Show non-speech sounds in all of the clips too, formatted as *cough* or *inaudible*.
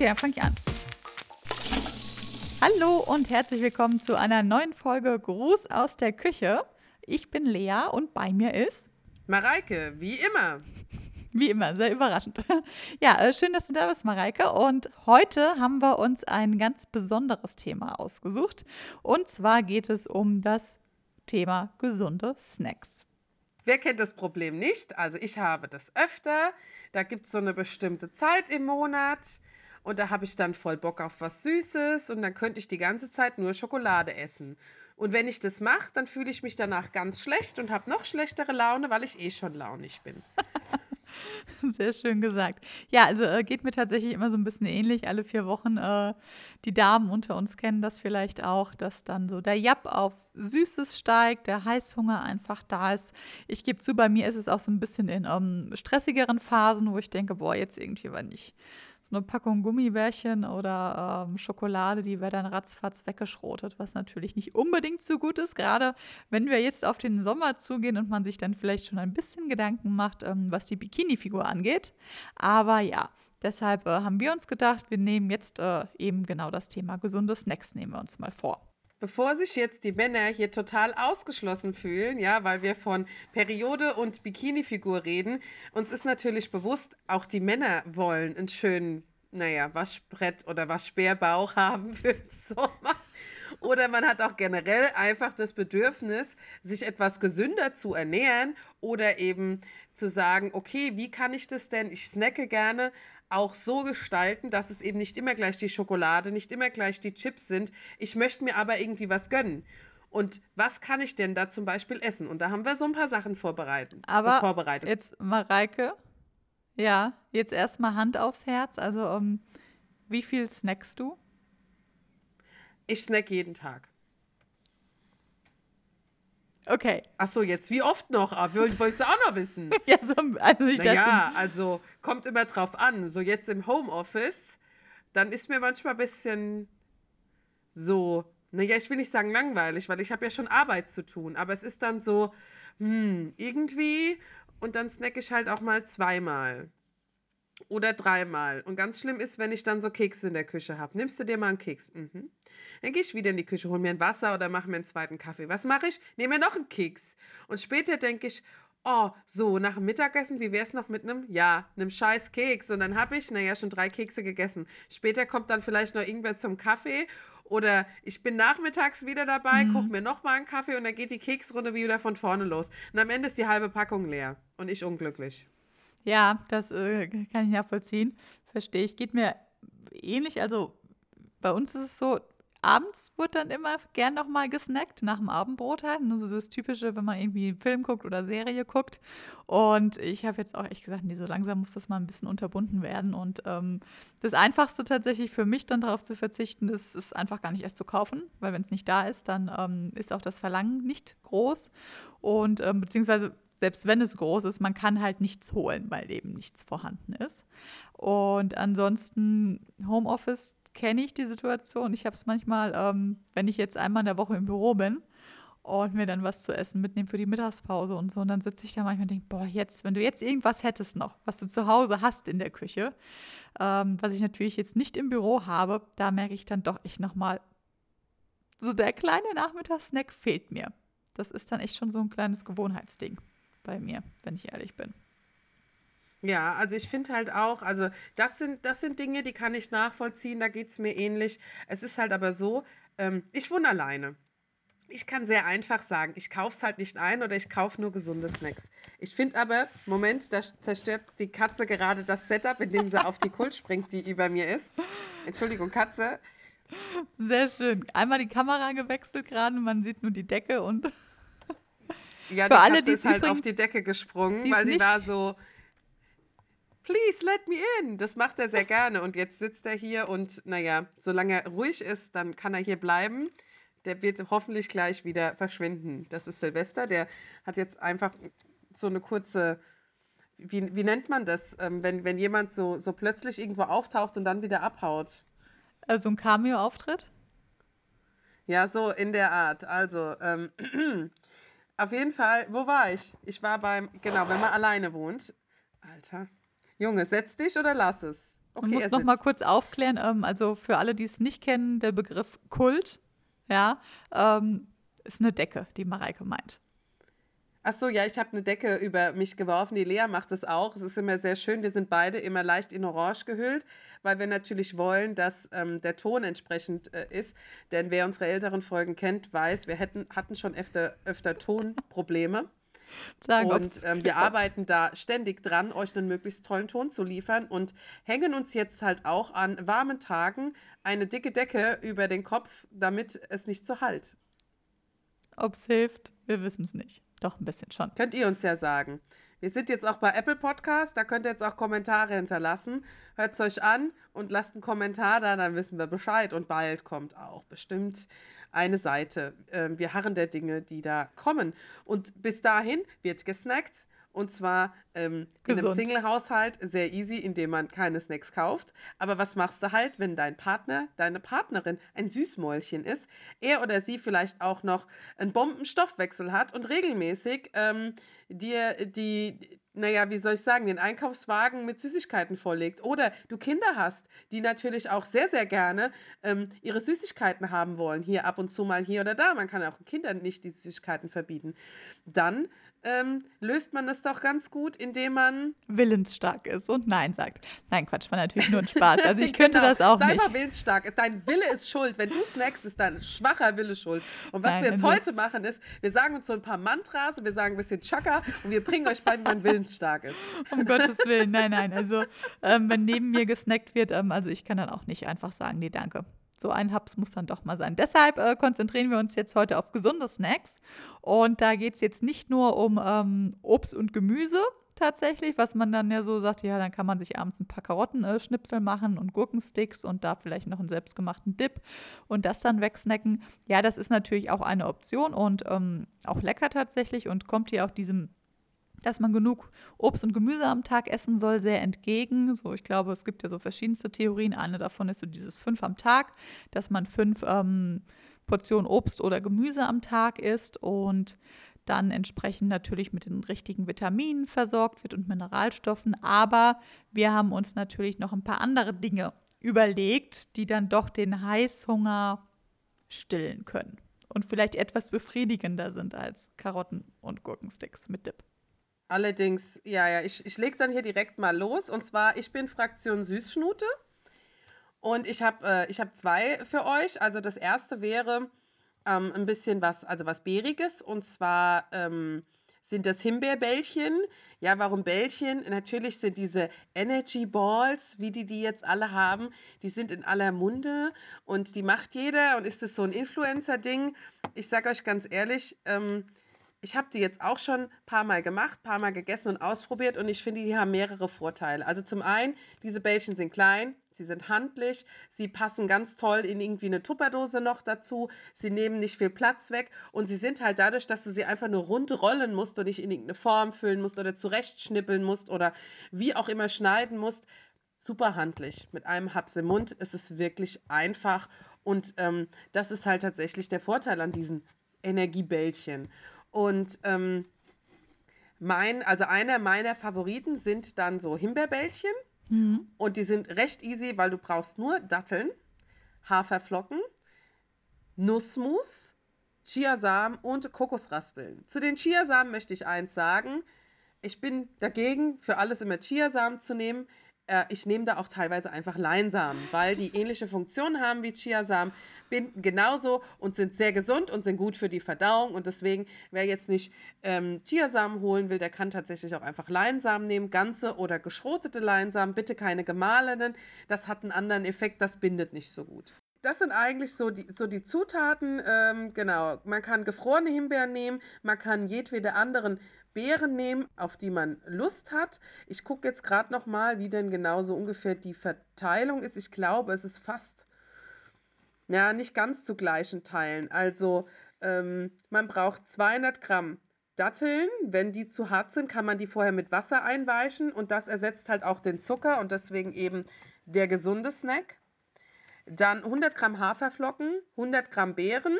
Okay, dann fange ich an. Hallo und herzlich willkommen zu einer neuen Folge Gruß aus der Küche. Ich bin Lea und bei mir ist Mareike, wie immer. Wie immer, sehr überraschend. Ja, äh, schön, dass du da bist, Mareike. Und heute haben wir uns ein ganz besonderes Thema ausgesucht. Und zwar geht es um das Thema gesunde Snacks. Wer kennt das Problem nicht? Also ich habe das öfter. Da gibt es so eine bestimmte Zeit im Monat. Und da habe ich dann voll Bock auf was Süßes. Und dann könnte ich die ganze Zeit nur Schokolade essen. Und wenn ich das mache, dann fühle ich mich danach ganz schlecht und habe noch schlechtere Laune, weil ich eh schon launig bin. *laughs* Sehr schön gesagt. Ja, also äh, geht mir tatsächlich immer so ein bisschen ähnlich. Alle vier Wochen, äh, die Damen unter uns kennen das vielleicht auch, dass dann so der Japp auf Süßes steigt, der Heißhunger einfach da ist. Ich gebe zu, bei mir ist es auch so ein bisschen in ähm, stressigeren Phasen, wo ich denke, boah, jetzt irgendwie, wenn ich so eine Packung Gummibärchen oder ähm, Schokolade, die wäre dann ratzfatz weggeschrotet, was natürlich nicht unbedingt so gut ist, gerade wenn wir jetzt auf den Sommer zugehen und man sich dann vielleicht schon ein bisschen Gedanken macht, ähm, was die Bikini-Figur angeht. Aber ja, deshalb äh, haben wir uns gedacht, wir nehmen jetzt äh, eben genau das Thema gesunde Snacks, nehmen wir uns mal vor. Bevor sich jetzt die Männer hier total ausgeschlossen fühlen, ja, weil wir von Periode und Bikini-Figur reden, uns ist natürlich bewusst, auch die Männer wollen einen schönen, naja, Waschbrett oder Waschbärbauch *laughs* haben für den Sommer. Oder man hat auch generell einfach das Bedürfnis, sich etwas gesünder zu ernähren oder eben zu sagen, okay, wie kann ich das denn? Ich snacke gerne, auch so gestalten, dass es eben nicht immer gleich die Schokolade, nicht immer gleich die Chips sind. Ich möchte mir aber irgendwie was gönnen. Und was kann ich denn da zum Beispiel essen? Und da haben wir so ein paar Sachen vorbereitet. Aber vorbereitet. jetzt, Mareike, ja, jetzt erstmal Hand aufs Herz. Also, um, ähm, wie viel snackst du? Ich snack jeden Tag. Okay. Ach so, jetzt wie oft noch? Ah, wolltest du auch noch wissen? *laughs* ja, so, also ich naja, also kommt immer drauf an. So jetzt im Homeoffice, dann ist mir manchmal ein bisschen so, naja, ich will nicht sagen langweilig, weil ich habe ja schon Arbeit zu tun. Aber es ist dann so, hm, irgendwie und dann snack ich halt auch mal zweimal. Oder dreimal. Und ganz schlimm ist, wenn ich dann so Kekse in der Küche habe. Nimmst du dir mal einen Keks? Mhm. Dann gehe ich wieder in die Küche, hol mir ein Wasser oder mache mir einen zweiten Kaffee. Was mache ich? Nehme mir noch einen Keks. Und später denke ich, oh, so, nach dem Mittagessen, wie wäre es noch mit einem, ja, einem scheiß Keks? Und dann habe ich, naja, schon drei Kekse gegessen. Später kommt dann vielleicht noch irgendwas zum Kaffee oder ich bin nachmittags wieder dabei, mhm. koche mir nochmal einen Kaffee und dann geht die Keksrunde wieder von vorne los. Und am Ende ist die halbe Packung leer und ich unglücklich. Ja, das äh, kann ich nachvollziehen. Verstehe ich. Geht mir ähnlich. Also bei uns ist es so, abends wird dann immer gern nochmal gesnackt, nach dem Abendbrot halt. Nur so das Typische, wenn man irgendwie einen Film guckt oder Serie guckt. Und ich habe jetzt auch echt gesagt, nee, so langsam muss das mal ein bisschen unterbunden werden. Und ähm, das Einfachste tatsächlich für mich dann darauf zu verzichten, ist, ist einfach gar nicht erst zu kaufen. Weil wenn es nicht da ist, dann ähm, ist auch das Verlangen nicht groß. Und ähm, beziehungsweise selbst wenn es groß ist, man kann halt nichts holen, weil eben nichts vorhanden ist. Und ansonsten Homeoffice kenne ich die Situation. Ich habe es manchmal, ähm, wenn ich jetzt einmal in der Woche im Büro bin und mir dann was zu essen mitnehme für die Mittagspause und so. Und dann sitze ich da manchmal und denke, boah, jetzt, wenn du jetzt irgendwas hättest noch, was du zu Hause hast in der Küche, ähm, was ich natürlich jetzt nicht im Büro habe, da merke ich dann doch echt nochmal, so der kleine Nachmittagssnack fehlt mir. Das ist dann echt schon so ein kleines Gewohnheitsding bei mir, wenn ich ehrlich bin. Ja, also ich finde halt auch, also das sind, das sind Dinge, die kann ich nachvollziehen, da geht es mir ähnlich. Es ist halt aber so, ähm, ich wohne alleine. Ich kann sehr einfach sagen, ich kaufe es halt nicht ein oder ich kaufe nur gesunde Snacks. Ich finde aber, Moment, da zerstört die Katze gerade das Setup, indem sie auf die *laughs* Kult springt, die über mir ist. Entschuldigung, Katze. Sehr schön. Einmal die Kamera gewechselt gerade, man sieht nur die Decke und ja, Für die alle, Katze ist halt auf die Decke gesprungen, weil sie war so, please let me in. Das macht er sehr gerne. Und jetzt sitzt er hier und, naja, solange er ruhig ist, dann kann er hier bleiben. Der wird hoffentlich gleich wieder verschwinden. Das ist Silvester. Der hat jetzt einfach so eine kurze, wie, wie nennt man das, ähm, wenn, wenn jemand so, so plötzlich irgendwo auftaucht und dann wieder abhaut? Also ein Cameo-Auftritt? Ja, so in der Art. Also, ähm, Auf jeden Fall, wo war ich? Ich war beim, genau, wenn man alleine wohnt. Alter. Junge, setz dich oder lass es? Man Okay, muss er noch mal kurz aufklären, ähm, also für alle, die es nicht kennen, der Begriff Kult, ja, ähm, ist eine Decke, die Mareike meint. Ach so, ja, ich habe eine Decke über mich geworfen. Die Lea macht das auch. Es ist immer sehr schön. Wir sind beide immer leicht in Orange gehüllt, weil wir natürlich wollen, dass ähm, der Ton entsprechend äh, ist. Denn wer unsere älteren Folgen kennt, weiß, wir hätten, hatten schon öfter, öfter Tonprobleme. Sagen, Und ähm, wir arbeiten da ständig dran, euch einen möglichst tollen Ton zu liefern und hängen uns jetzt halt auch an warmen Tagen eine dicke Decke über den Kopf, damit es nicht so halt. ob's hilft, wir wissen es nicht. Doch, ein bisschen schon. Könnt ihr uns ja sagen. Wir sind jetzt auch bei Apple Podcast, da könnt ihr jetzt auch Kommentare hinterlassen. Hört es euch an und lasst einen Kommentar da, dann wissen wir Bescheid. Und bald kommt auch bestimmt eine Seite. Ähm, wir harren der Dinge, die da kommen. Und bis dahin wird gesnackt. Und zwar ähm, in einem. Single-Haushalt sehr easy, indem man keine Snacks kauft. Aber was machst du halt, wenn dein Partner, deine Partnerin ein Süßmäulchen ist, er oder sie vielleicht auch noch einen Bombenstoffwechsel hat und regelmäßig ähm, dir die, naja, wie soll ich sagen, den Einkaufswagen mit Süßigkeiten vorlegt. Oder du Kinder hast, die natürlich auch sehr, sehr gerne ähm, ihre Süßigkeiten haben wollen. Hier ab und zu mal hier oder da. Man kann auch Kindern nicht die Süßigkeiten verbieten. Dann ähm, löst man es doch ganz gut, indem man. Willensstark ist und Nein sagt. Nein, Quatsch, war natürlich nur ein *laughs* Spaß. Also ich könnte Genau, das auch sei nicht. mal willensstark. Dein Wille ist schuld. Wenn du snackst, ist dein schwacher Wille schuld. Und was Nein, wir jetzt heute machen, ist, wir sagen uns so ein paar Mantras und wir sagen ein bisschen Chaka und wir bringen euch bei, wie man willensstark ist. *laughs* Um Gottes Willen, nein, nein. Also, ähm, wenn neben mir gesnackt wird, ähm, also ich kann dann auch nicht einfach sagen, nee, danke. So ein Haps muss dann doch mal sein. Deshalb äh, konzentrieren wir uns jetzt heute auf gesunde Snacks. Und da geht es jetzt nicht nur um ähm, Obst und Gemüse tatsächlich, was man dann ja so sagt, ja, dann kann man sich abends ein paar Karottenschnipsel machen und Gurkensticks und da vielleicht noch einen selbstgemachten Dip und das dann wegsnacken. Ja, das ist natürlich auch eine Option und ähm, auch lecker tatsächlich und kommt hier auch diesem dass man genug Obst und Gemüse am Tag essen soll, sehr entgegen. So, ich glaube, es gibt ja so verschiedenste Theorien. Eine davon ist so dieses fünf am Tag, dass man fünf ähm, Portionen Obst oder Gemüse am Tag isst und dann entsprechend natürlich mit den richtigen Vitaminen versorgt wird und Mineralstoffen. Aber wir haben uns natürlich noch ein paar andere Dinge überlegt, die dann doch den Heißhunger stillen können und vielleicht etwas befriedigender sind als Karotten und Gurkensticks mit Dip. Allerdings, ja, ja, ich, ich lege dann hier direkt mal los. Und zwar, ich bin Fraktion Süßschnute. Und ich habe äh, hab zwei für euch. Also das erste wäre ähm, ein bisschen was, also was Beeriges. Und zwar ähm, sind das Himbeerbällchen. Ja, warum Bällchen? Natürlich sind diese Energy Balls, wie die die jetzt alle haben, die sind in aller Munde und die macht jeder. Und ist das so ein Influencer-Ding? Ich sage euch ganz ehrlich, ähm, ich habe die jetzt auch schon ein paar Mal gemacht, paar Mal gegessen und ausprobiert und ich finde, die haben mehrere Vorteile. Also zum einen, diese Bällchen sind klein, sie sind handlich, sie passen ganz toll in irgendwie eine Tupperdose noch dazu, sie nehmen nicht viel Platz weg und sie sind halt dadurch, dass du sie einfach nur rund rollen musst und nicht in irgendeine Form füllen musst oder zurechtschnippeln musst oder wie auch immer schneiden musst, super handlich. Mit einem Haps im Mund ist es wirklich einfach und ähm, das ist halt tatsächlich der Vorteil an diesen Energiebällchen. Und ähm, mein, also einer meiner Favoriten sind dann so Himbeerbällchen. Mhm. Und die sind recht easy, weil du brauchst nur Datteln, Haferflocken, Nussmus, Chiasamen und Kokosraspeln. Zu den Chiasamen möchte ich eins sagen. Ich bin dagegen, für alles immer Chiasamen zu nehmen. Äh, ich nehme da auch teilweise einfach Leinsamen, weil die ähnliche Funktionen haben wie Chiasamen, binden genauso und sind sehr gesund und sind gut für die Verdauung. Und deswegen, wer jetzt nicht ähm, Chiasamen holen will, der kann tatsächlich auch einfach Leinsamen nehmen, ganze oder geschrotete Leinsamen, bitte keine gemahlenen. Das hat einen anderen Effekt, das bindet nicht so gut. Das sind eigentlich so die, so die Zutaten. Ähm, genau, man kann gefrorene Himbeeren nehmen, man kann jedwede anderen Beeren nehmen, auf die man Lust hat. Ich gucke jetzt gerade noch mal, wie denn genau so ungefähr die Verteilung ist. Ich glaube, es ist fast, ja, nicht ganz zu gleichen Teilen. Also ähm, man braucht 200 Gramm Datteln. Wenn die zu hart sind, kann man die vorher mit Wasser einweichen und das ersetzt halt auch den Zucker und deswegen eben der gesunde Snack. Dann 100 Gramm Haferflocken, 100 Gramm Beeren,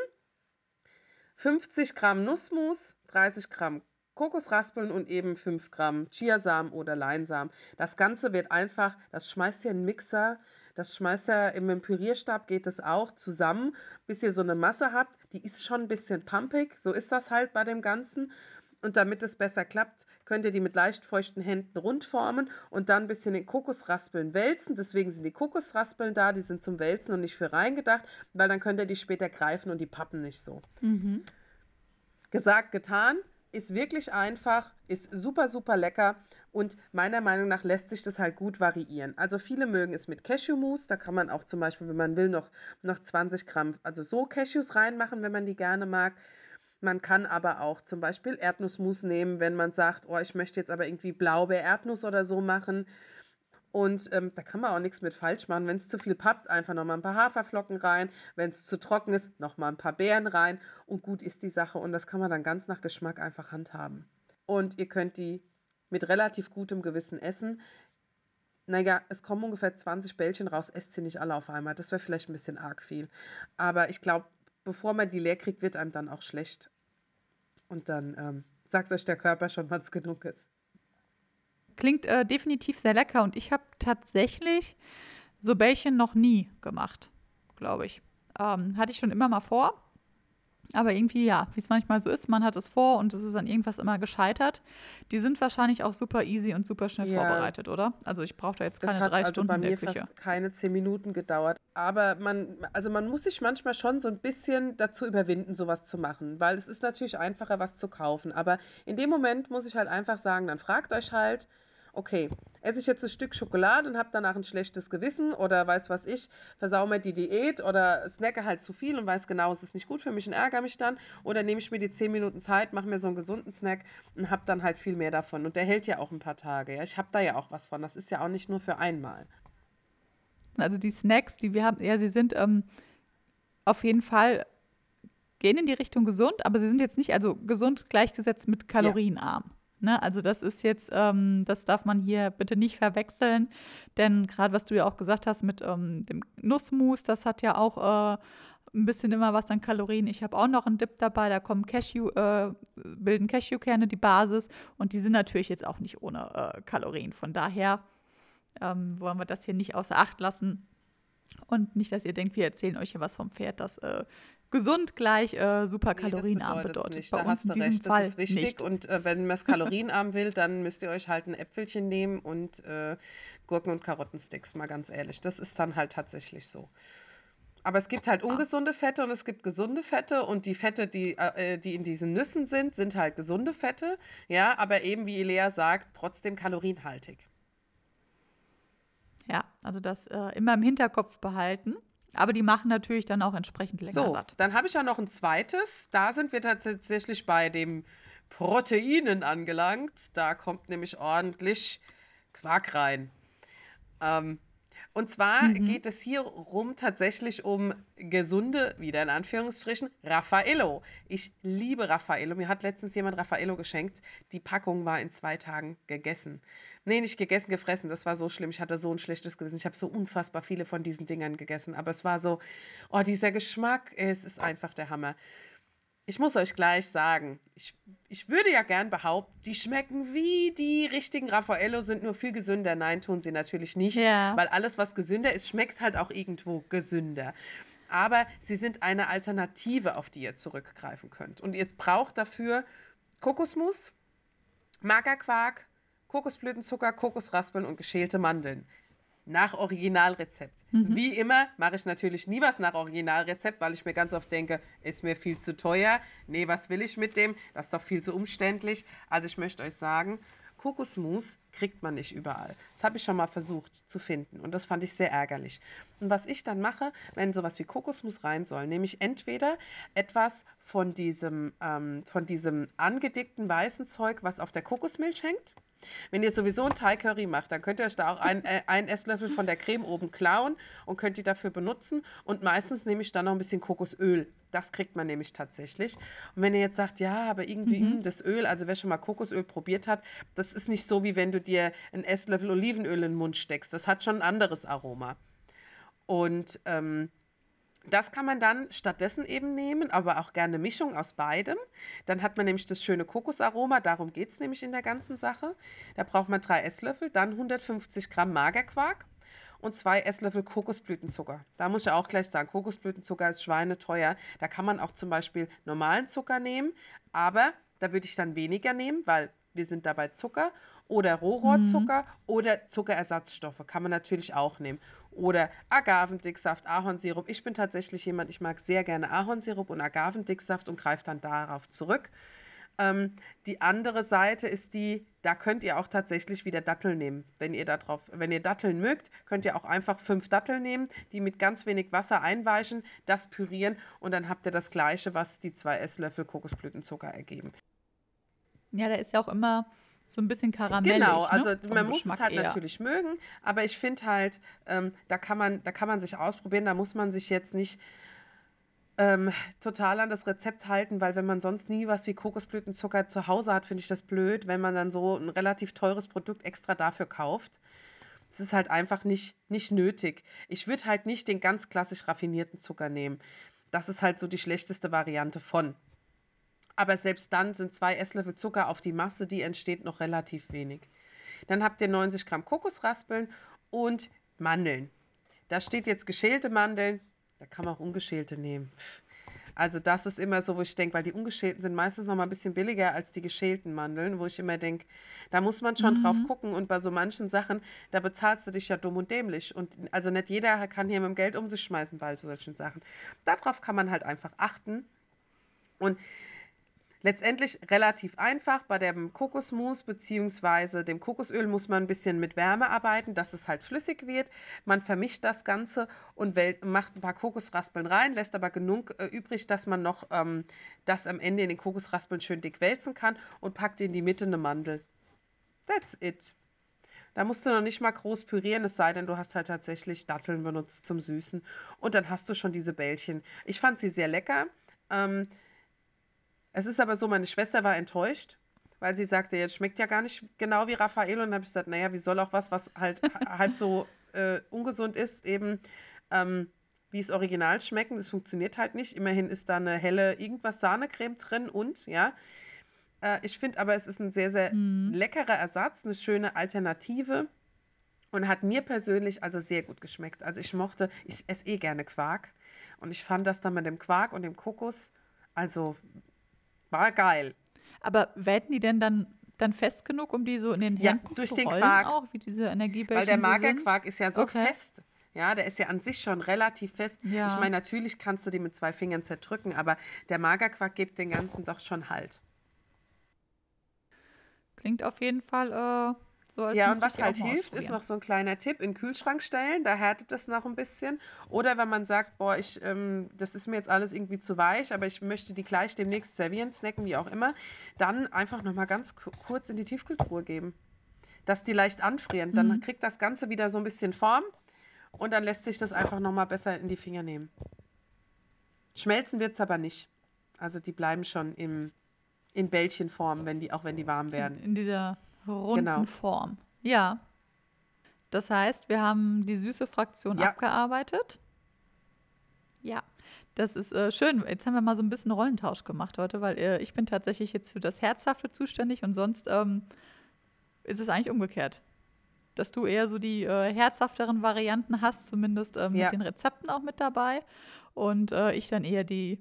50 Gramm Nussmus, 30 Gramm Kokosraspeln und eben 5 Gramm Chiasamen oder Leinsamen. Das Ganze wird einfach, das schmeißt ihr in den Mixer, das schmeißt ihr im Pürierstab, geht es auch zusammen, bis ihr so eine Masse habt. Die ist schon ein bisschen pumpig, so ist das halt bei dem Ganzen. Und damit es besser klappt, könnt ihr die mit leicht feuchten Händen rundformen und dann ein bisschen in Kokosraspeln wälzen. Deswegen sind die Kokosraspeln da, die sind zum Wälzen und nicht für reingedacht, weil dann könnt ihr die später greifen und die pappen nicht so. Mhm. Gesagt, getan. Ist wirklich einfach, ist super, super lecker und meiner Meinung nach lässt sich das halt gut variieren. Also viele mögen es mit Cashewmus, da kann man auch zum Beispiel, wenn man will, noch, noch 20 Gramm, also so Cashews reinmachen, wenn man die gerne mag. Man kann aber auch zum Beispiel Erdnussmus nehmen, wenn man sagt, oh, ich möchte jetzt aber irgendwie Blaubeer-Erdnuss oder so machen. Und ähm, da kann man auch nichts mit falsch machen. Wenn es zu viel pappt, einfach nochmal ein paar Haferflocken rein. Wenn es zu trocken ist, nochmal ein paar Beeren rein. Und gut ist die Sache. Und das kann man dann ganz nach Geschmack einfach handhaben. Und ihr könnt die mit relativ gutem Gewissen essen. Naja, es kommen ungefähr 20 Bällchen raus. Esst sie nicht alle auf einmal. Das wäre vielleicht ein bisschen arg viel. Aber ich glaube, bevor man die leer kriegt, wird einem dann auch schlecht. Und dann ähm, sagt euch der Körper schon, wann es genug ist. Klingt äh, definitiv sehr lecker und ich habe tatsächlich so Bällchen noch nie gemacht, glaube ich. Ähm, hatte ich schon immer mal vor. Aber irgendwie, ja, wie es manchmal so ist, man hat es vor und es ist an irgendwas immer gescheitert. Die sind wahrscheinlich auch super easy und super schnell ja. vorbereitet, oder? Also ich brauche da jetzt keine das hat drei also Stunden bei in mir der Küche. fast keine zehn Minuten gedauert. Aber man, also man muss sich manchmal schon so ein bisschen dazu überwinden, sowas zu machen. Weil es ist natürlich einfacher, was zu kaufen. Aber in dem Moment muss ich halt einfach sagen, dann fragt euch halt, okay, esse ich jetzt ein Stück Schokolade und habe danach ein schlechtes Gewissen oder weiß was ich, versau mir die Diät oder snacke halt zu viel und weiß genau, es ist nicht gut für mich und ärgere mich dann. Oder nehme ich mir die 10 Minuten Zeit, mache mir so einen gesunden Snack und habe dann halt viel mehr davon. Und der hält ja auch ein paar Tage. Ja? Ich habe da ja auch was von. Das ist ja auch nicht nur für einmal. Also die Snacks, die wir haben, ja, sie sind ähm, auf jeden Fall gehen in die Richtung gesund, aber sie sind jetzt nicht, also gesund gleichgesetzt mit kalorienarm. Ja. Ne? Also das ist jetzt, ähm, das darf man hier bitte nicht verwechseln, denn gerade was du ja auch gesagt hast mit ähm, dem Nussmus, das hat ja auch äh, ein bisschen immer was an Kalorien. Ich habe auch noch einen Dip dabei, da kommen Cashew, äh, bilden Cashewkerne die Basis und die sind natürlich jetzt auch nicht ohne äh, Kalorien. Von daher ähm, wollen wir das hier nicht außer Acht lassen. Und nicht, dass ihr denkt, wir erzählen euch hier was vom Pferd, das äh, gesund gleich äh, super kalorienarm nee, bedeutet. Nicht. Bei da hast du recht, Fall das ist wichtig. Nicht. Und äh, wenn man es kalorienarm will, dann müsst ihr euch halt ein Äpfelchen nehmen und äh, Gurken- und Karottensticks, mal ganz ehrlich. Das ist dann halt tatsächlich so. Aber es gibt halt ungesunde Fette und es gibt gesunde Fette und die Fette, die, äh, die in diesen Nüssen sind, sind halt gesunde Fette. Ja, aber eben, wie Elea sagt, trotzdem kalorienhaltig. Ja, also das äh, immer im Hinterkopf behalten. Aber die machen natürlich dann auch entsprechend länger so, satt. Dann habe ich ja noch ein zweites. Da sind wir tatsächlich bei dem Proteinen angelangt. Da kommt nämlich ordentlich Quark rein. Ähm, und zwar mhm. geht es hier rum tatsächlich um gesunde, wieder in Anführungsstrichen, Raffaello. Ich liebe Raffaello. Mir hat letztens jemand Raffaello geschenkt. Die Packung war in zwei Tagen gegessen. Nee, nicht gegessen, gefressen. Das war so schlimm. Ich hatte so ein schlechtes Gewissen. Ich habe so unfassbar viele von diesen Dingern gegessen. Aber es war so, oh, dieser Geschmack, es ist einfach der Hammer. Ich muss euch gleich sagen, ich, ich würde ja gern behaupten, die schmecken wie die richtigen Raffaello, sind nur viel gesünder. Nein, tun sie natürlich nicht, ja. weil alles, was gesünder ist, schmeckt halt auch irgendwo gesünder. Aber sie sind eine Alternative, auf die ihr zurückgreifen könnt. Und ihr braucht dafür Kokosmus, Magerquark, Kokosblütenzucker, Kokosraspeln und geschälte Mandeln nach Originalrezept. Mhm. Wie immer mache ich natürlich nie was nach Originalrezept, weil ich mir ganz oft denke, ist mir viel zu teuer. Nee, was will ich mit dem? Das ist doch viel zu umständlich. Also ich möchte euch sagen, Kokosmus kriegt man nicht überall. Das habe ich schon mal versucht zu finden und das fand ich sehr ärgerlich. Und was ich dann mache, wenn sowas wie Kokosmus rein soll, nehme ich entweder etwas von diesem, ähm, von diesem angedickten weißen Zeug, was auf der Kokosmilch hängt. Wenn ihr sowieso ein Thai Curry macht, dann könnt ihr euch da auch ein, äh, einen Esslöffel von der Creme oben klauen und könnt die dafür benutzen. Und meistens nehme ich dann noch ein bisschen Kokosöl. Das kriegt man nämlich tatsächlich. Und wenn ihr jetzt sagt, ja, aber irgendwie mhm. mh, das Öl, also wer schon mal Kokosöl probiert hat, das ist nicht so, wie wenn du dir einen Esslöffel Olivenöl in den Mund steckst. Das hat schon ein anderes Aroma. Und ähm, Das kann man dann stattdessen eben nehmen, aber auch gerne Mischung aus beidem. Dann hat man nämlich das schöne Kokosaroma, darum geht es nämlich in der ganzen Sache. Da braucht man drei Esslöffel, dann 150 Gramm Magerquark und zwei Esslöffel Kokosblütenzucker. Da muss ich auch gleich sagen, Kokosblütenzucker ist schweineteuer. Da kann man auch zum Beispiel normalen Zucker nehmen, aber da würde ich dann weniger nehmen, weil wir sind dabei Zucker oder Rohrohrzucker mhm. oder Zuckerersatzstoffe kann man natürlich auch nehmen. Oder Agavendicksaft, Ahornsirup. Ich bin tatsächlich jemand, ich mag sehr gerne Ahornsirup und Agavendicksaft und greife dann darauf zurück. Ähm, die andere Seite ist die, da könnt ihr auch tatsächlich wieder Datteln nehmen. Wenn ihr, da drauf, wenn ihr Datteln mögt, könnt ihr auch einfach fünf Datteln nehmen, die mit ganz wenig Wasser einweichen, das pürieren und dann habt ihr das gleiche, was die zwei Esslöffel Kokosblütenzucker ergeben. Ja, da ist ja auch immer so ein bisschen karamellig. Genau, ne? also man muss es halt eher. natürlich mögen, aber ich finde halt, ähm, da, kann man, da kann man sich ausprobieren, da muss man sich jetzt nicht ähm, total an das Rezept halten, weil wenn man sonst nie was wie Kokosblütenzucker zu Hause hat, finde ich das blöd, wenn man dann so ein relativ teures Produkt extra dafür kauft. Es ist halt einfach nicht, nicht nötig. Ich würde halt nicht den ganz klassisch raffinierten Zucker nehmen. Das ist halt so die schlechteste Variante von. Aber selbst dann sind zwei Esslöffel Zucker auf die Masse, die entsteht, noch relativ wenig. Dann habt ihr 90 Gramm Kokosraspeln und Mandeln. Da steht jetzt geschälte Mandeln. Da kann man auch ungeschälte nehmen. Also das ist immer so, wo ich denke, weil die ungeschälten sind meistens noch mal ein bisschen billiger als die geschälten Mandeln, wo ich immer denke, da muss man schon mhm. drauf gucken und bei so manchen Sachen, da bezahlst du dich ja dumm und dämlich und also nicht jeder kann hier mit dem Geld um sich schmeißen bei solchen Sachen. Darauf kann man halt einfach achten und Letztendlich relativ einfach. Bei dem Kokosmus bzw. dem Kokosöl muss man ein bisschen mit Wärme arbeiten, dass es halt flüssig wird. Man vermischt das Ganze und macht ein paar Kokosraspeln rein, lässt aber genug äh, übrig, dass man noch ähm, das am Ende in den Kokosraspeln schön dick wälzen kann und packt in die Mitte eine Mandel. That's it. Da musst du noch nicht mal groß pürieren, es sei denn, du hast halt tatsächlich Datteln benutzt zum Süßen. Und dann hast du schon diese Bällchen. Ich fand sie sehr lecker. Ähm, es ist aber so, meine Schwester war enttäuscht, weil sie sagte, jetzt schmeckt ja gar nicht genau wie Raphael. Und dann habe ich gesagt, naja, wie soll auch was, was halt *laughs* halb so äh, ungesund ist, eben ähm, wie es original schmecken. Das funktioniert halt nicht. Immerhin ist da eine helle irgendwas Sahnecreme drin und, ja. Äh, ich finde aber, es ist ein sehr, sehr mhm. leckerer Ersatz, eine schöne Alternative und hat mir persönlich also sehr gut geschmeckt. Also ich mochte, ich esse eh gerne Quark und ich fand das dann mit dem Quark und dem Kokos, also war geil. Aber werden die denn dann, dann fest genug, um die so in den Händen ja, durch zu den Quark. auch, wie diese Energiebällchen Weil der Magerquark ist ja so okay. fest. Ja, der ist ja an sich schon relativ fest. Ja. Ich meine, natürlich kannst du die mit zwei Fingern zerdrücken, aber der Magerquark gibt den Ganzen doch schon Halt. Klingt auf jeden Fall äh, so, ja, und was halt hilft, ist noch so ein kleiner Tipp, in den Kühlschrank stellen, da härtet das noch ein bisschen. Oder wenn man sagt, boah, ich, ähm, das ist mir jetzt alles irgendwie zu weich, aber ich möchte die gleich demnächst servieren, snacken, wie auch immer, dann einfach nochmal ganz kurz in die Tiefkühltruhe geben. Dass die leicht anfrieren. Dann mhm. kriegt das Ganze wieder so ein bisschen Form und dann lässt sich das einfach nochmal besser in die Finger nehmen. Schmelzen wird es aber nicht. Also die bleiben schon im, in Bällchenform, wenn die, auch wenn die warm werden. In, in dieser runden genau. Form. Ja. Das heißt, wir haben die süße Fraktion ja. abgearbeitet. Ja, das ist äh, schön. Jetzt haben wir mal so ein bisschen Rollentausch gemacht heute, weil äh, ich bin tatsächlich jetzt für das Herzhafte zuständig und sonst ähm, ist es eigentlich umgekehrt. Dass du eher so die äh, herzhafteren Varianten hast, zumindest äh, mit ja. den Rezepten auch mit dabei. Und äh, ich dann eher die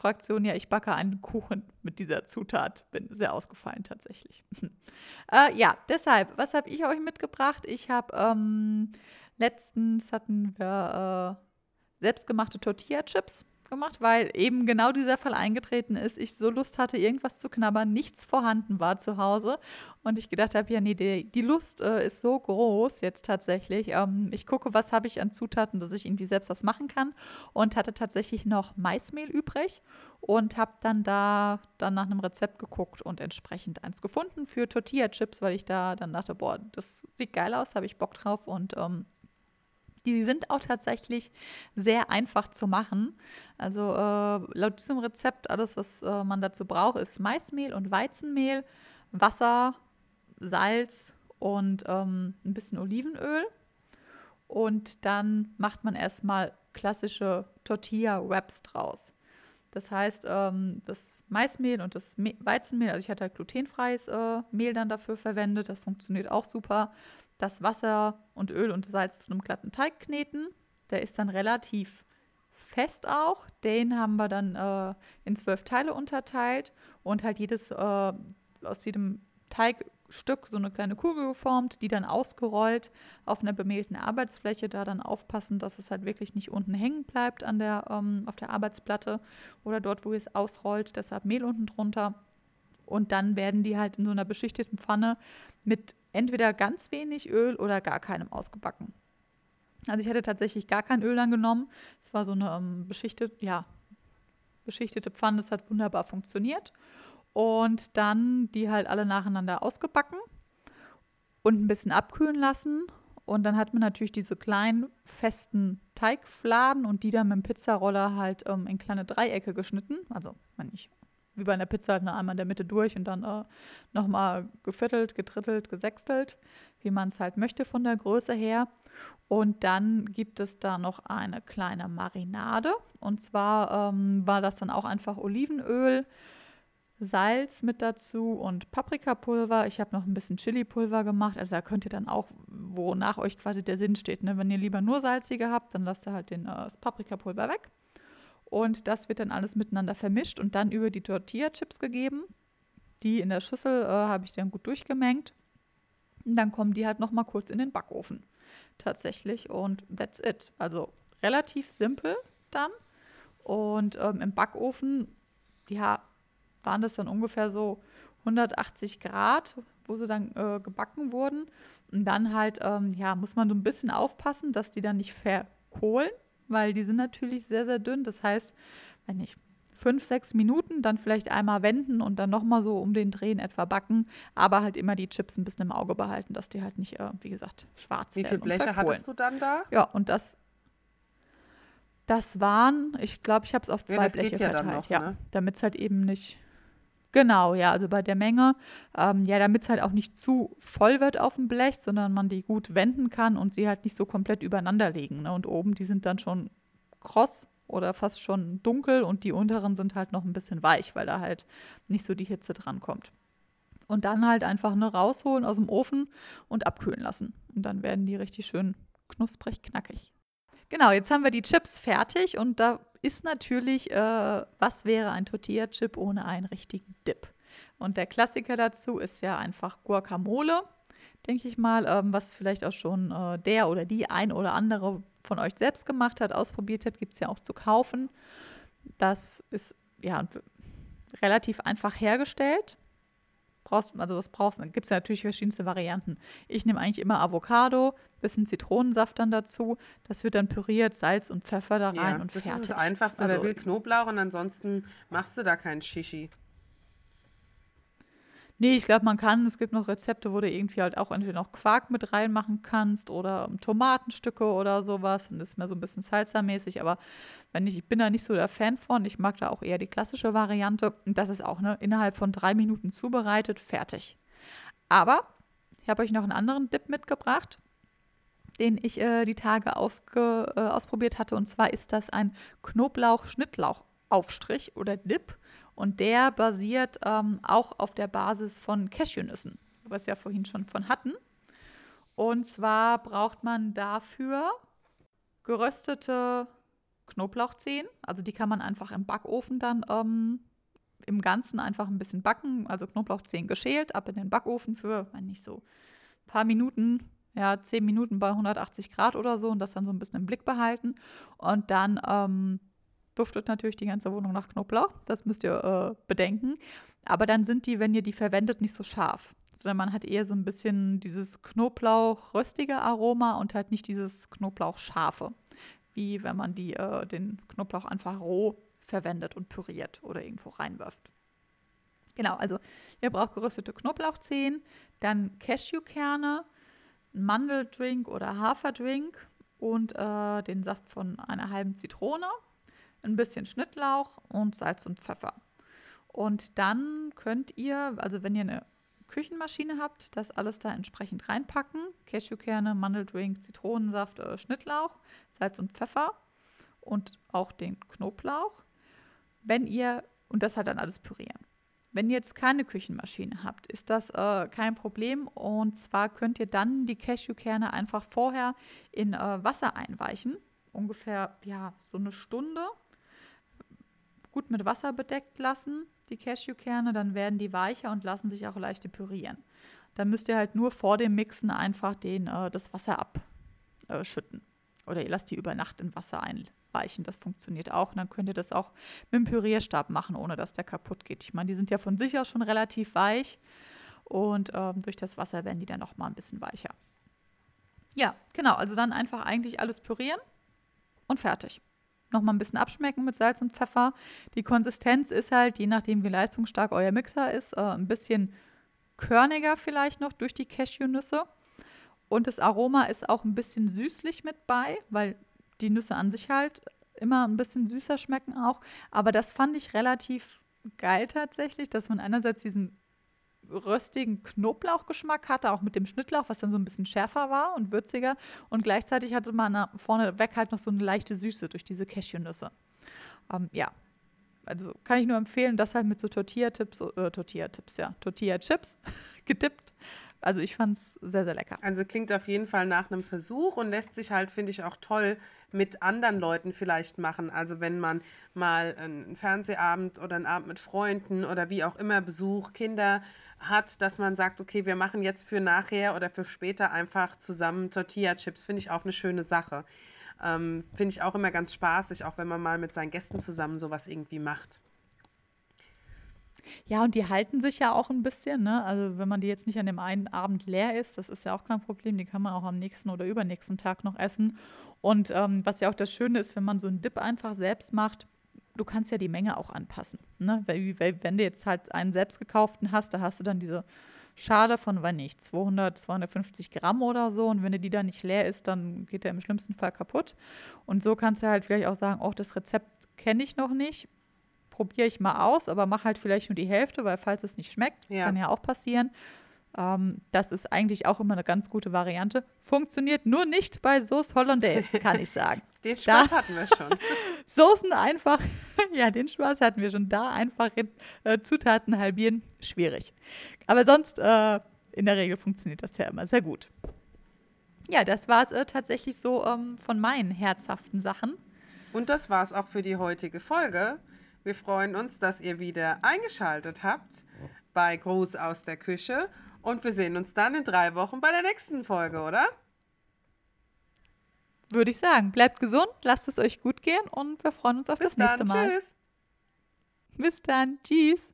Fraktion, ja, ich backe einen Kuchen mit dieser Zutat. Bin sehr ausgefallen tatsächlich. *laughs* äh, ja, deshalb, was habe ich euch mitgebracht? Ich habe ähm, letztens hatten wir äh, selbstgemachte Tortilla-Chips gemacht, weil eben genau dieser Fall eingetreten ist. Ich so Lust hatte, irgendwas zu knabbern, nichts vorhanden war zu Hause. Und ich gedacht habe, ja, nee, die, die Lust äh, ist so groß jetzt tatsächlich. Ähm, ich gucke, was habe ich an Zutaten, dass ich irgendwie selbst was machen kann. Und hatte tatsächlich noch Maismehl übrig und habe dann da dann nach einem Rezept geguckt und entsprechend eins gefunden für Tortilla-Chips, weil ich da dann dachte, boah, das sieht geil aus, habe ich Bock drauf und ähm, die sind auch tatsächlich sehr einfach zu machen. Also äh, laut diesem Rezept, alles, was äh, man dazu braucht, ist Maismehl und Weizenmehl, Wasser, Salz und ähm, ein bisschen Olivenöl. Und dann macht man erstmal klassische Tortilla-Wraps draus. Das heißt, ähm, das Maismehl und das Me Weizenmehl, also ich hatte halt glutenfreies äh, Mehl dann dafür verwendet, das funktioniert auch super. Das Wasser und Öl und Salz zu einem glatten Teig kneten. Der ist dann relativ fest auch. Den haben wir dann äh, in zwölf Teile unterteilt und halt jedes äh, aus jedem Teigstück so eine kleine Kugel geformt, die dann ausgerollt auf einer bemehlten Arbeitsfläche, da dann aufpassen, dass es halt wirklich nicht unten hängen bleibt an der, ähm, auf der Arbeitsplatte oder dort, wo es ausrollt, deshalb Mehl unten drunter. Und dann werden die halt in so einer beschichteten Pfanne mit entweder ganz wenig Öl oder gar keinem ausgebacken. Also ich hätte tatsächlich gar kein Öl dann genommen. Es war so eine ähm, beschichtet, ja, beschichtete Pfanne, das hat wunderbar funktioniert. Und dann die halt alle nacheinander ausgebacken und ein bisschen abkühlen lassen. Und dann hat man natürlich diese kleinen festen Teigfladen und die dann mit dem Pizzaroller halt ähm, in kleine Dreiecke geschnitten. Also, wenn ich wie bei einer Pizza halt nur einmal in der Mitte durch und dann äh, nochmal geviertelt, getrittelt, gesechstelt, wie man es halt möchte von der Größe her. Und dann gibt es da noch eine kleine Marinade. Und zwar ähm, war das dann auch einfach Olivenöl, Salz mit dazu und Paprikapulver. Ich habe noch ein bisschen Chilipulver gemacht. Also da könnt ihr dann auch, wonach euch quasi der Sinn steht. Ne? Wenn ihr lieber nur salzige habt, dann lasst ihr halt den, äh, das Paprikapulver weg. Und das wird dann alles miteinander vermischt und dann über die Tortilla-Chips gegeben. Die in der Schüssel äh, habe ich dann gut durchgemengt. Und dann kommen die halt noch mal kurz in den Backofen. Tatsächlich. Und that's it. Also relativ simpel dann. Und ähm, im Backofen, ja, waren das dann ungefähr so 180 Grad, wo sie dann äh, gebacken wurden. Und dann halt, ähm, ja, muss man so ein bisschen aufpassen, dass die dann nicht verkohlen, weil die sind natürlich sehr, sehr dünn. Das heißt, wenn ich fünf, sechs Minuten, dann vielleicht einmal wenden und dann nochmal so um den Drehen etwa backen, aber halt immer die Chips ein bisschen im Auge behalten, dass die halt nicht, äh, wie gesagt, schwarz Wie viele Bleche hattest du dann da? Ja, und das, das waren, ich glaube, ich habe es auf zwei ja, Bleche ja verteilt, ja, ne? damit es halt eben nicht Genau, ja, also bei der Menge, ähm, ja, damit es halt auch nicht zu voll wird auf dem Blech, sondern man die gut wenden kann und sie halt nicht so komplett übereinander liegen. Ne? Und oben, die sind dann schon kross oder fast schon dunkel und die unteren sind halt noch ein bisschen weich, weil da halt nicht so die Hitze dran kommt. Und dann halt einfach nur rausholen aus dem Ofen und abkühlen lassen. Und dann werden die richtig schön knusprig, knackig. Genau, jetzt haben wir die Chips fertig und da ist natürlich, äh, was wäre ein Tortilla-Chip ohne einen richtigen Dip? Und der Klassiker dazu ist ja einfach Guacamole, denke ich mal, ähm, was vielleicht auch schon äh, der oder die ein oder andere von euch selbst gemacht hat, ausprobiert hat, gibt es ja auch zu kaufen. Das ist ja relativ einfach hergestellt brauchst, also was brauchst du? Gibt es ja natürlich verschiedenste Varianten. Ich nehme eigentlich immer Avocado, bisschen Zitronensaft dann dazu. Das wird dann püriert, Salz und Pfeffer da rein ja, und das fertig. Das ist das Einfachste. Also, Wer will Knoblauch und ansonsten machst du da keinen Shishi. Nee, ich glaube, man kann. Es gibt noch Rezepte, wo du irgendwie halt auch entweder noch Quark mit reinmachen kannst oder Tomatenstücke oder sowas. Das ist mehr so ein bisschen Salsa-mäßig. Aber wenn ich, ich bin da nicht so der Fan von. Ich mag da auch eher die klassische Variante. Und das ist auch ne, innerhalb von drei Minuten zubereitet, fertig. Aber ich habe euch noch einen anderen Dip mitgebracht, den ich äh, die Tage ausge, äh, ausprobiert hatte. Und zwar ist das ein Knoblauch-Schnittlauch-Aufstrich oder Dip. Und der basiert ähm, auch auf der Basis von Cashewnüssen, was wir ja vorhin schon von hatten. Und zwar braucht man dafür geröstete Knoblauchzehen. Also die kann man einfach im Backofen dann ähm, im Ganzen einfach ein bisschen backen. Also Knoblauchzehen geschält, ab in den Backofen für, wenn nicht so, ein paar Minuten, ja, zehn Minuten bei 180 Grad oder so und das dann so ein bisschen im Blick behalten. Und dann ähm, duftet natürlich die ganze Wohnung nach Knoblauch. Das müsst ihr äh, bedenken. Aber dann sind die, wenn ihr die verwendet, nicht so scharf. Sondern man hat eher so ein bisschen dieses Knoblauch-röstige Aroma und halt nicht dieses Knoblauch-scharfe. Wie wenn man die, äh, den Knoblauch einfach roh verwendet und püriert oder irgendwo reinwirft. Genau, also ihr braucht geröstete Knoblauchzehen, dann Cashewkerne, Mandeldrink oder Haferdrink und äh, den Saft von einer halben Zitrone ein bisschen Schnittlauch und Salz und Pfeffer. Und dann könnt ihr, also wenn ihr eine Küchenmaschine habt, das alles da entsprechend reinpacken. Cashewkerne, Mandeldrink, Zitronensaft, äh, Schnittlauch, Salz und Pfeffer und auch den Knoblauch. Wenn ihr, und das halt dann alles pürieren. Wenn ihr jetzt keine Küchenmaschine habt, ist das äh, kein Problem. Und zwar könnt ihr dann die Cashewkerne einfach vorher in äh, Wasser einweichen. Ungefähr ja, so eine Stunde. Gut mit Wasser bedeckt lassen, die Cashewkerne. Dann werden die weicher und lassen sich auch leichter pürieren. Dann müsst ihr halt nur vor dem Mixen einfach den, äh, das Wasser abschütten. Oder ihr lasst die über Nacht in Wasser ein, weichen. Das funktioniert auch. Und dann könnt ihr das auch mit dem Pürierstab machen, ohne dass der kaputt geht. Ich meine, die sind ja von sich aus schon relativ weich und ähm, durch das Wasser werden die dann noch mal ein bisschen weicher. Ja, genau. Also dann einfach eigentlich alles pürieren und fertig. Noch mal ein bisschen abschmecken mit Salz und Pfeffer. Die Konsistenz ist halt, je nachdem wie leistungsstark euer Mixer ist, äh, ein bisschen körniger vielleicht noch durch die Cashewnüsse. Und das Aroma ist auch ein bisschen süßlich mit bei, weil die Nüsse an sich halt immer ein bisschen süßer schmecken auch. Aber das fand ich relativ geil tatsächlich, dass man einerseits diesen röstigen Knoblauchgeschmack hatte, auch mit dem Schnittlauch, was dann so ein bisschen schärfer war und würziger. Und gleichzeitig hatte man vorne weg halt noch so eine leichte Süße durch diese Cashewnüsse. Ähm, ja, also kann ich nur empfehlen, das halt mit so Tortilla-Tipps, äh, Tortilla-Tipps, ja, Tortilla-Chips *laughs* gedippt. Also ich fand es sehr, sehr lecker. Also klingt auf jeden Fall nach einem Versuch und lässt sich halt, finde ich, auch toll mit anderen Leuten vielleicht machen. Also wenn man mal einen Fernsehabend oder einen Abend mit Freunden oder wie auch immer Besuch, Kinder hat, dass man sagt, okay, wir machen jetzt für nachher oder für später einfach zusammen Tortilla-Chips. Finde ich auch eine schöne Sache. Ähm, finde ich auch immer ganz spaßig, auch wenn man mal mit seinen Gästen zusammen sowas irgendwie macht. Ja, und die halten sich ja auch ein bisschen, ne? Also wenn man die jetzt nicht an dem einen Abend leer isst, das ist ja auch kein Problem, die kann man auch am nächsten oder übernächsten Tag noch essen. Und ähm, was ja auch das Schöne ist, wenn man so einen Dip einfach selbst macht, du kannst ja die Menge auch anpassen. Ne? Weil, weil, wenn du jetzt halt einen selbst gekauften hast, da hast du dann diese Schale von, wenn nicht, 200, 250 Gramm oder so. Und wenn du die dann nicht leer ist, dann geht der im schlimmsten Fall kaputt. Und so kannst du halt vielleicht auch sagen, oh, das Rezept kenne ich noch nicht probiere ich mal aus, aber mach halt vielleicht nur die Hälfte, weil falls es nicht schmeckt, ja. kann ja auch passieren. Ähm, das ist eigentlich auch immer eine ganz gute Variante. Funktioniert nur nicht bei Sauce Hollandaise, *laughs* kann ich sagen. den Spaß da, hatten wir schon. *laughs* Soßen einfach, *laughs* ja, den Spaß hatten wir schon. Da einfach in, äh, Zutaten halbieren, schwierig. Aber sonst, äh, in der Regel funktioniert das ja immer sehr gut. Ja, das war es äh, tatsächlich so ähm, von meinen herzhaften Sachen. Und das war es auch für die heutige Folge. Wir freuen uns, dass ihr wieder eingeschaltet habt bei Gruß aus der Küche. Und wir sehen uns dann in drei Wochen bei der nächsten Folge, oder? Würde ich sagen. Bleibt gesund, lasst es euch gut gehen und wir freuen uns auf Bis das nächste dann. Mal. Tschüss. Bis dann. Tschüss.